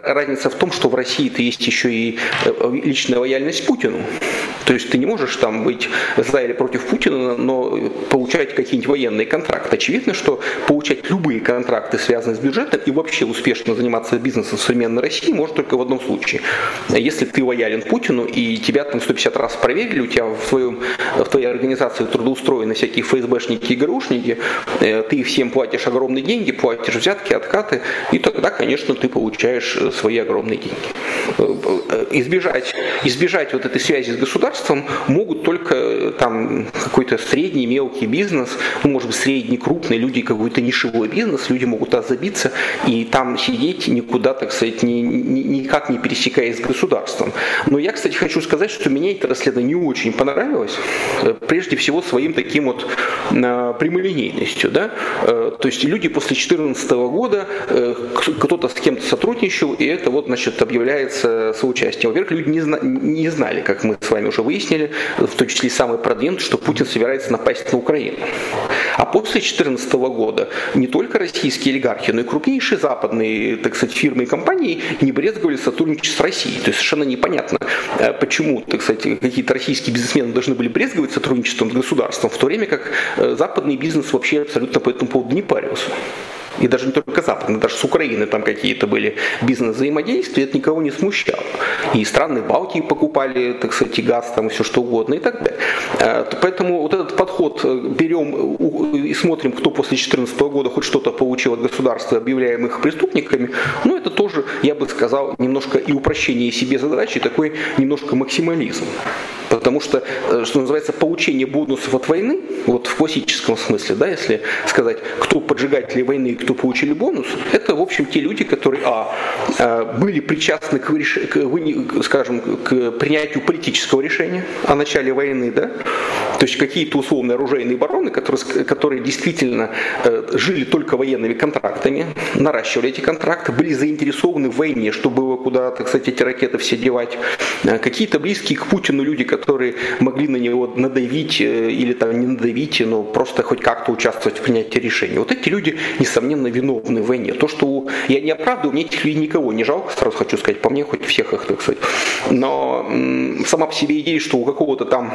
S2: разница в том, что в России-то есть еще и личная лояльность Путину. То есть ты не можешь там быть за или против Путина, но получать какие-нибудь военные контракты. Очевидно, что получать любые контракты, связанные с бюджетом, и вообще успешно заниматься бизнесом в современной России может только в одном случае. Если ты лоялен Путину, и тебя там 150 раз проверили, у тебя в, своем, в твоей организации трудоустроены всякие ФСБшники и ГРУшники, э, ты всем платишь огромные деньги, платишь взятки, откаты, и тогда, конечно, ты получаешь э, свои огромные деньги. Э, избежать, избежать вот этой связи с государством могут только там какой-то средний, мелкий бизнес, ну, может быть, средний, крупный, люди какой-то нишевой бизнес, люди могут туда забиться и там сидеть никуда, так сказать, ни, ни, никак не пересекаясь с государством. Но я, кстати, хочу сказать, что мне это расследование не очень понравилось, э, прежде всего своим таким вот э, прямолинейностью. Да? Э, то есть люди после 2014 года, кто-то с кем-то сотрудничал, и это вот, значит, объявляется соучастием. Во-первых, люди не, зна- не знали, как мы с вами уже выяснили, в том числе и самый продвинутый, что Путин собирается напасть на Украину Украины. А после 2014 года не только российские олигархи, но и крупнейшие западные так сказать, фирмы и компании не брезговали сотрудничать с Россией. То есть совершенно непонятно, э, почему так сказать, какие-то российские бизнесмены должны были брезговать сотрудничеством с государством, в то время как э, западный бизнес вообще абсолютно по этому поводу не парился и даже не только западные, даже с Украины там какие-то были бизнес-взаимодействия, это никого не смущало. И страны Балтии покупали, так сказать, и газ, там, и все что угодно и так далее. Э, поэтому вот этот подход э, берем и смотрим, кто после 2014 года хоть что-то получил от государства, объявляем их преступниками, ну это тоже, я бы сказал, немножко и упрощение себе задачи, и такой немножко максимализм. Потому что, э, что называется, получение бонусов от войны, вот в классическом смысле, да, если сказать, кто поджигатели войны кто получили бонус, это, в общем, те люди, которые, а, э, были причастны к, к, скажем, к принятию политического решения о начале войны, да, То есть какие-то условные оружейные бароны, которые, которые действительно э, жили только военными контрактами, наращивали эти контракты, были заинтересованы в войне, чтобы куда, так сказать, эти ракеты все девать. Э, какие-то близкие к Путину люди, которые могли на него надавить э, или там не надавить, но просто хоть как-то участвовать в принятии решений. Вот эти люди, несомненно, виновны в войне. То, что я не оправдываю, мне этих людей никого не жалко, сразу хочу сказать, по мне хоть всех их, так сказать. Но сама по себе идея, что у какого-то там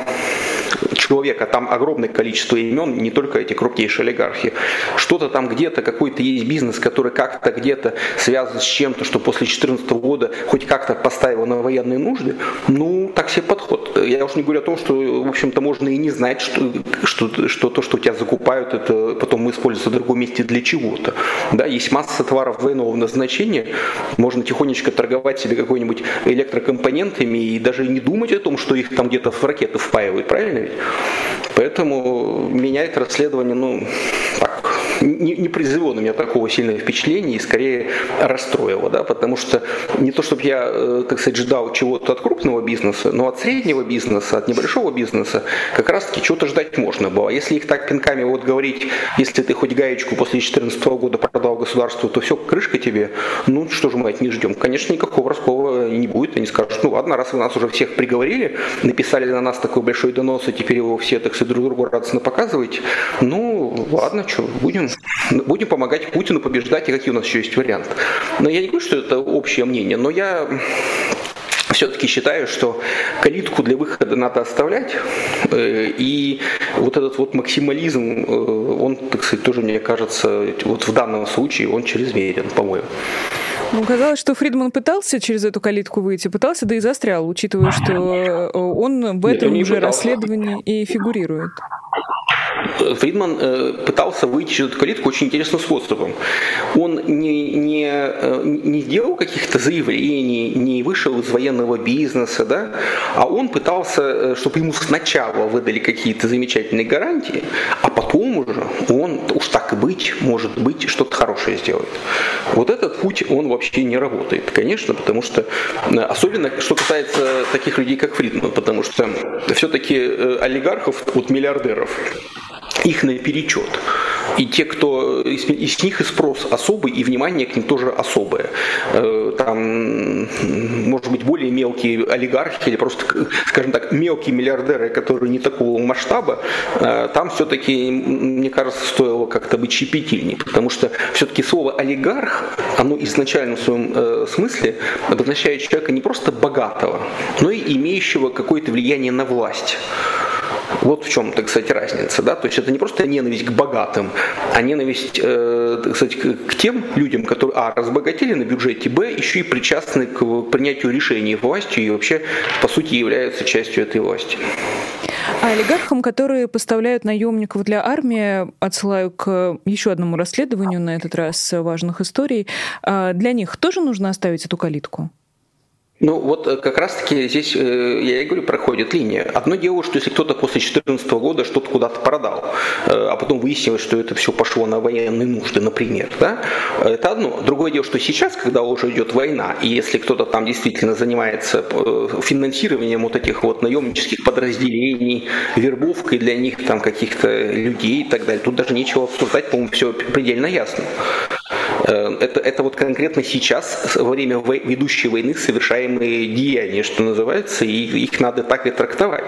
S2: человека, там огромное количество имен, не только эти крупнейшие олигархи. Что-то там где-то, какой-то есть бизнес, который как-то где-то связан с чем-то, что после 2014 года хоть как-то поставило на военные нужды, ну, так себе подход. Я уж не говорю о том, что, в общем-то, можно и не знать, что, что, что то, что у тебя закупают, это потом используется в другом месте для чего-то. Да, есть масса товаров двойного назначения, можно тихонечко торговать себе какой-нибудь электрокомпонентами и даже не думать о том, что их там где-то в ракеты впаивают, правильно ведь? Поэтому меня это расследование, ну, так, не, не произвело на меня такого сильного впечатления и скорее расстроило, да, потому что не то, чтобы я, э, так сказать, ждал чего-то от крупного бизнеса, но от среднего бизнеса, от небольшого бизнеса как раз-таки чего-то ждать можно было. Если их так пинками вот говорить, если ты хоть гаечку после 2014 года продал государству, то все, крышка тебе, ну что же мы от них ждем? Конечно, никакого раскола не будет, они скажут, ну ладно, раз вы нас уже всех приговорили, написали на нас такой большой донос, и теперь его все, так сказать, друг другу радостно показываете, ну ладно, что, будем будем помогать Путину побеждать, и какие у нас еще есть варианты. Но я не говорю, что это общее мнение, но я все-таки считаю, что калитку для выхода надо оставлять, э, и вот этот вот максимализм, э, он, так сказать, тоже, мне кажется, вот в данном случае он чрезмерен, по-моему.
S1: Ну, казалось, что Фридман пытался через эту калитку выйти, пытался, да и застрял, учитывая, что э, он в этом Нет, уже расследовании и фигурирует.
S2: Фридман э, пытался выйти через эту калитку очень интересным способом. Он не, не, э, не сделал каких-то заявлений, не вышел из военного бизнеса, да, а он пытался, э, чтобы ему сначала выдали какие-то замечательные гарантии, а потом уже он, уж так и быть, может быть, что-то хорошее сделает. Вот этот путь, он вообще не работает, конечно, потому что, особенно что касается таких людей, как Фридман, потому что все-таки олигархов, вот миллиардеров, их наперечет. И те, кто из, из них и спрос особый, и внимание к ним тоже особое. Э, там, может быть, более мелкие олигархи или просто, скажем так, мелкие миллиардеры, которые не такого масштаба, э, там все-таки, мне кажется, стоило как-то быть щепетильнее, потому что все-таки слово олигарх, оно изначально в своем э, смысле обозначает человека не просто богатого, но и имеющего какое-то влияние на власть. Вот в чем, так сказать, разница. Да? То есть это не просто ненависть к богатым, а ненависть э, так сказать, к тем людям, которые, а, разбогатели на бюджете, б, еще и причастны к принятию решений властью и вообще, по сути, являются частью этой власти.
S1: А олигархам, которые поставляют наемников для армии, отсылаю к еще одному расследованию, на этот раз важных историй, а для них тоже нужно оставить эту калитку?
S2: Ну вот э, как раз-таки здесь, э, я и говорю, проходит линия. Одно дело, что если кто-то после 2014 года что-то куда-то продал, э, а потом выяснилось, что это все пошло на военные нужды, например, да, это одно. Другое дело, что сейчас, когда уже идет война, и если кто-то там действительно занимается финансированием вот этих вот наемнических подразделений, вербовкой для них там каких-то людей и так далее, тут даже нечего обсуждать, по-моему, все предельно ясно. Э, это, это вот конкретно сейчас, во время ведущей войны, совершаемые деяния, что называется, и их надо так и трактовать.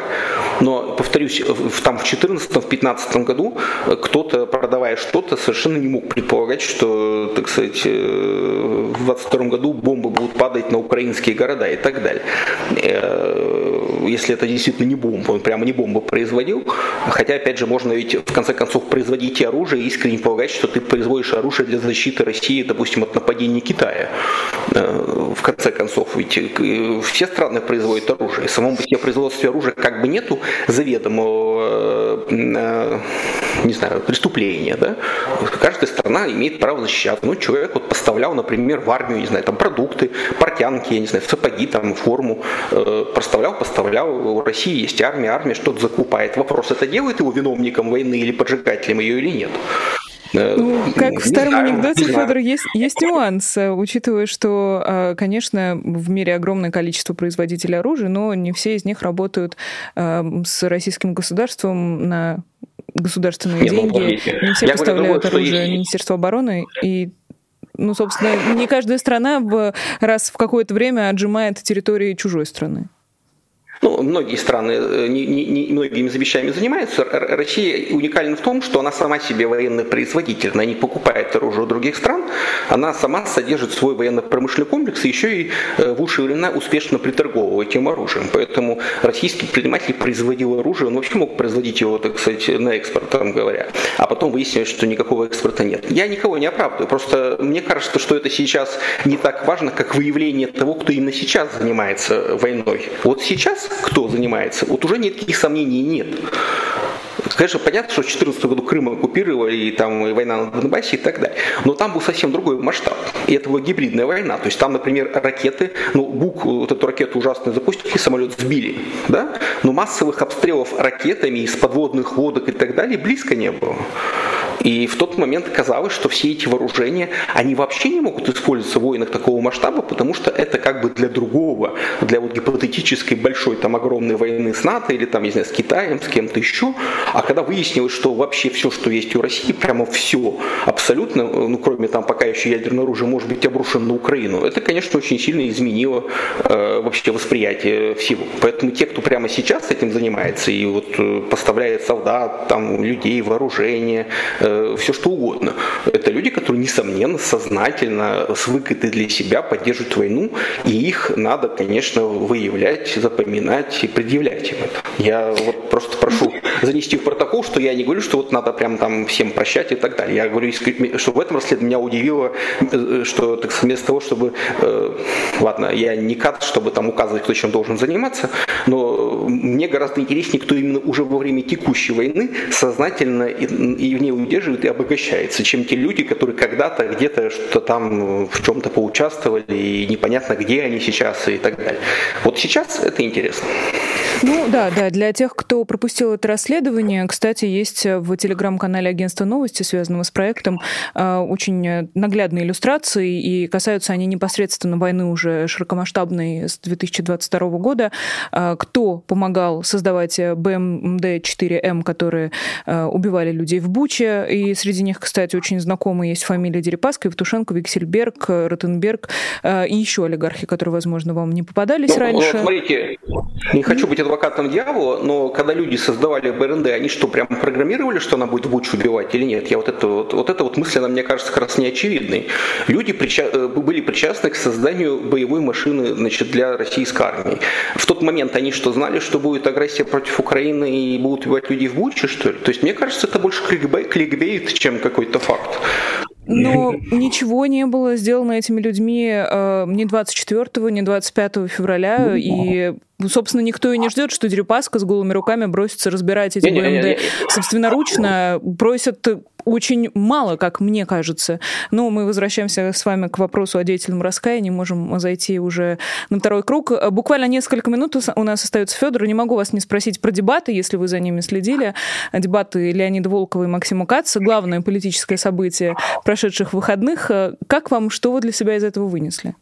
S2: Но, повторюсь, в, там в 2014-2015 году кто-то, продавая что-то, совершенно не мог предполагать, что, так сказать, э, в 22 году бомбы будут падать на украинские города и так далее. Э, если это действительно не бомба, он прямо не бомбу производил. Хотя, опять же, можно ведь в конце концов производить и оружие искренне полагать, что ты производишь оружие для защиты России, допустим, от нападения Китая. Э, в конце концов, ведь все страны производят оружие. Самому по себе производстве оружия как бы нету заведомого, э, не знаю, преступления, да, каждая страна имеет право защищаться. Ну, человек вот поставлял, например, в армию, не знаю, там продукты, портянки, я не знаю, сапоги, там, форму, э, поставлял, поставлял, у России есть армия, армия что-то закупает. Вопрос, это делает его виновником войны или поджигателем ее или нет?
S1: Э, ну, как в старом знаю, анекдоте, Федор, есть, есть нюанс, э, учитывая, что, э, конечно, в мире огромное количество производителей оружия, но не все из них работают с российским государством на государственные не, деньги. Ну, не все Я поставляют говорю, оружие есть... Министерства обороны, и ну, собственно, не каждая страна в, раз в какое-то время отжимает территории чужой страны.
S2: Ну, многие страны э, не, не, не, многими вещами занимаются. Россия уникальна в том, что она сама себе военный производитель. Она не покупает оружие у других стран, она сама содержит свой военно-промышленный комплекс и еще и э, в лучшие времена успешно приторговывает этим оружием. Поэтому российский предприниматель производил оружие, он вообще мог производить его, так сказать, на экспорт, там говоря. А потом выяснилось, что никакого экспорта нет. Я никого не оправдываю, просто мне кажется, что это сейчас не так важно, как выявление того, кто именно сейчас занимается войной. Вот сейчас кто занимается, вот уже никаких сомнений нет. Конечно, понятно, что в 2014 году Крым оккупировали, и там и война на Донбассе и так далее. Но там был совсем другой масштаб. И это была гибридная война. То есть там, например, ракеты, ну, БУК, вот эту ракету ужасно запустили, самолет сбили, да? Но массовых обстрелов ракетами из подводных лодок и так далее близко не было. И в тот момент казалось, что все эти вооружения, они вообще не могут использоваться в войнах такого масштаба, потому что это как бы для другого, для вот гипотетической большой там огромной войны с НАТО или там, не знаю, с Китаем, с кем-то еще. А когда выяснилось, что вообще все, что есть у России, прямо все, абсолютно, ну кроме там пока еще ядерное оружие, может быть обрушено на Украину, это, конечно, очень сильно изменило э, вообще восприятие всего. Поэтому те, кто прямо сейчас этим занимается и вот э, поставляет солдат, там, людей, вооружение, э, Э, все что угодно. Это люди, которые, несомненно, сознательно, с выгодой для себя поддерживают войну, и их надо, конечно, выявлять, запоминать и предъявлять им это. Я вот просто прошу занести в протокол, что я не говорю, что вот надо прям там всем прощать и так далее. Я говорю, что в этом расследовании меня удивило, э, что так, вместо того, чтобы, э, ладно, я не кат, чтобы там указывать, кто чем должен заниматься, но мне гораздо интереснее, кто именно уже во время текущей войны сознательно и, и в ней удерживает и обогащается, чем те люди, которые когда-то где-то что-то там в чем-то поучаствовали, и непонятно, где они сейчас и так далее. Вот сейчас это интересно.
S1: Ну да, да, для тех, кто пропустил это расследование, кстати, есть в телеграм-канале агентства новости, связанного с проектом, а, очень наглядные иллюстрации, и касаются они непосредственно войны уже широкомасштабной с 2022 года. А, кто помогал создавать БМД-4М, которые убивали людей в Буче, и среди них, кстати, очень знакомые есть фамилии Дерипаска, Евтушенко, Виксельберг, Ротенберг и еще олигархи, которые, возможно, вам не попадались ну, раньше.
S2: Смотрите, не хочу быть адвокатом дьявола, но когда люди создавали БРНД, они что, прям программировали, что она будет Буч убивать или нет? Я вот это вот, вот эта вот мысль, она мне кажется как раз неочевидной. Люди прича- э, были причастны к созданию боевой машины значит, для российской армии. В тот момент они что, знали, что будет агрессия против Украины и будут убивать людей в Буче, что ли? То есть мне кажется, это больше кликбейт, чем какой-то факт.
S1: Но ничего не было сделано этими людьми э, ни 24, ни 25 февраля, и собственно, никто и не ждет, что Дерипаска с голыми руками бросится разбирать эти БМД собственноручно. Просят очень мало, как мне кажется. Но мы возвращаемся с вами к вопросу о деятельном раскаянии. Можем зайти уже на второй круг. Буквально несколько минут у нас остается Федор. Не могу вас не спросить про дебаты, если вы за ними следили. Дебаты Леонида Волкова и Максима Каца. Главное политическое событие прошедших выходных. Как вам, что вы для себя из этого вынесли?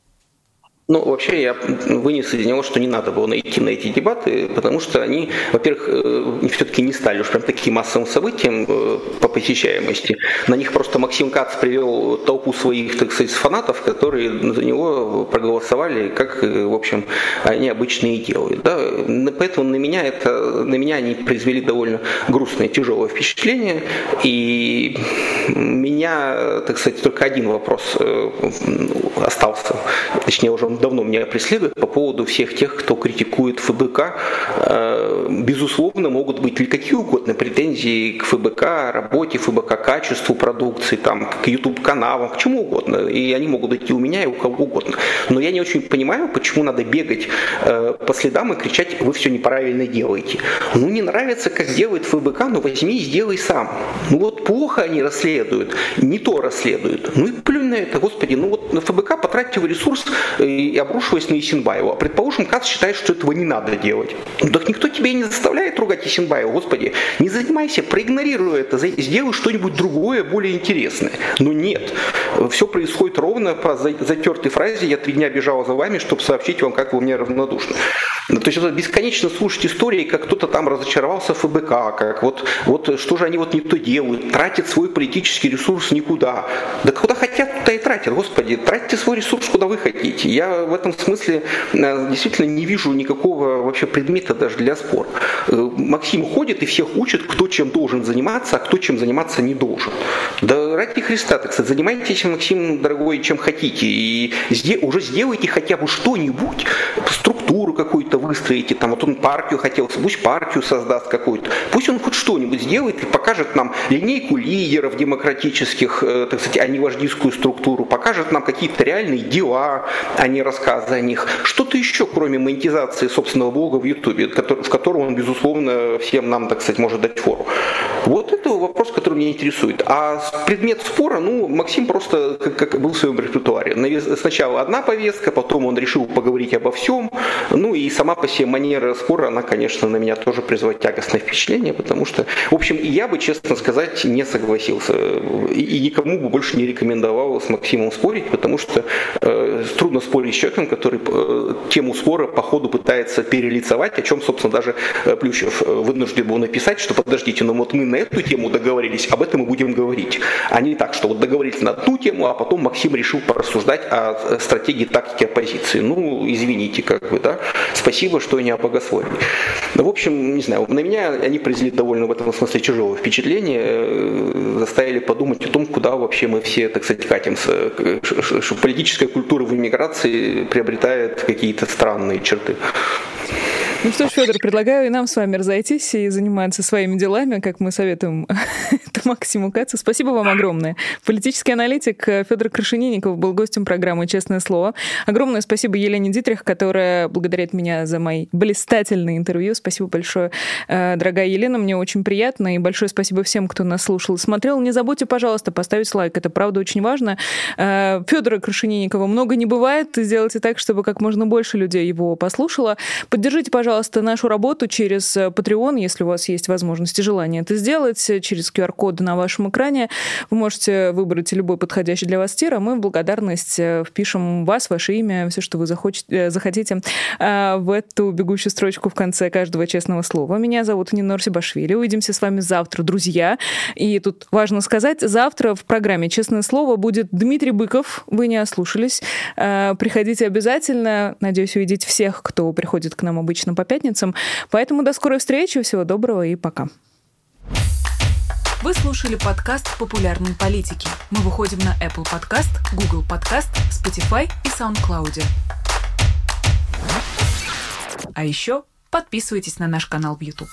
S2: Ну, вообще я вынес из него, что не надо было идти на эти дебаты, потому что они, во-первых, э, все-таки не стали уж прям таким массовым событием э, по посещаемости. На них просто Максим Кац привел толпу своих, так сказать, фанатов, которые за него проголосовали, как, э, в общем, они обычно и делают. Да? Поэтому на меня, это, на меня они произвели довольно грустное, тяжелое впечатление. И меня, так сказать, только один вопрос остался, точнее уже давно меня преследует по поводу всех тех, кто критикует ФБК. Э, безусловно, могут быть ли какие угодно претензии к ФБК, работе ФБК, качеству продукции, там, к YouTube-каналам, к чему угодно. И они могут идти у меня и у кого угодно. Но я не очень понимаю, почему надо бегать э, по следам и кричать, вы все неправильно делаете. Ну, не нравится, как делает ФБК, ну возьми и сделай сам. Ну вот плохо они расследуют, не то расследуют. Ну и плюнь на это, господи, ну вот на ФБК потратьте ресурс и и обрушиваясь на Исенбаева. Предположим, Кац считает, что этого не надо делать. Ну так никто тебе не заставляет ругать Исенбаева, господи. Не занимайся, проигнорируй это, сделай что-нибудь другое, более интересное. Но нет, все происходит ровно по затертой фразе «я три дня бежала за вами, чтобы сообщить вам, как вы мне равнодушны». Ну, то есть это бесконечно слушать истории, как кто-то там разочаровался в ФБК, как вот, вот что же они вот не то делают, тратят свой политический ресурс никуда. Да куда хотят, туда и тратят, господи, тратьте свой ресурс, куда вы хотите. Я в этом смысле э, действительно не вижу никакого вообще предмета даже для спора. Э, Максим ходит и всех учит, кто чем должен заниматься, а кто чем заниматься не должен. Да ради Христа, так сказать, занимайтесь, Максим, дорогой, чем хотите, и уже сделайте хотя бы что-нибудь, структуру какую-то выстроите, там вот он партию хотел, пусть партию создаст какую-то, пусть он хоть что-нибудь сделает и покажет нам линейку лидеров демократических, э, так сказать, а не вождистскую структуру, покажет нам какие-то реальные дела, а не рассказы о них. Что-то еще, кроме монетизации собственного блога в Ютубе, в котором он, безусловно, всем нам, так сказать, может дать фору. Вот это вопрос, который меня интересует. А предмет спора, ну, Максим просто как, как был в своем репертуаре. Сначала одна повестка, потом он решил поговорить обо всем. Ну и сама по себе манера спора, она, конечно, на меня тоже производит тягостное впечатление, потому что, в общем, я бы, честно сказать, не согласился. И, никому бы больше не рекомендовал с Максимом спорить, потому что э, трудно спорить с человеком, который э, тему спора по ходу пытается перелицовать, о чем, собственно, даже э, Плющев э, вынужден был написать, что подождите, но вот мы на эту тему договорились, об этом мы будем говорить. А не так, что вот договорились на одну тему, а потом Максим решил порассуждать о стратегии тактики оппозиции. Ну, извините, как бы, да. Спасибо, что не о богословии. Ну, в общем, не знаю, на меня они произвели довольно в этом смысле тяжелое впечатление, э, заставили подумать о том, куда вообще мы все, так сказать, катимся. Что политическая культура в иммиграции приобретает какие-то странные черты.
S1: Ну что ж, Федор, предлагаю и нам с вами разойтись и заниматься своими делами, как мы советуем Максиму Кацу. Спасибо вам огромное. Политический аналитик Федор Крашенинников был гостем программы «Честное слово». Огромное спасибо Елене Дитрих, которая благодарит меня за мои блистательные интервью. Спасибо большое, э, дорогая Елена, мне очень приятно. И большое спасибо всем, кто нас слушал и смотрел. Не забудьте, пожалуйста, поставить лайк. Это правда очень важно. Э, Федора Крашенинникова много не бывает. Сделайте так, чтобы как можно больше людей его послушало. Поддержите, пожалуйста, пожалуйста, нашу работу через э, Patreon, если у вас есть возможность и желание это сделать, через QR-коды на вашем экране. Вы можете выбрать любой подходящий для вас тир, а мы в благодарность э, впишем вас, ваше имя, все, что вы захочете, э, захотите в эту бегущую строчку в конце каждого честного слова. Меня зовут Нина Башвили. Увидимся с вами завтра, друзья. И тут важно сказать, завтра в программе «Честное слово» будет Дмитрий Быков. Вы не ослушались. Приходите обязательно. Надеюсь увидеть всех, кто приходит к нам обычно по пятницам. Поэтому до скорой встречи, всего доброго и пока.
S3: Вы слушали подкаст «Популярные политики». Мы выходим на Apple Podcast, Google Podcast, Spotify и SoundCloud. А еще подписывайтесь на наш канал в YouTube.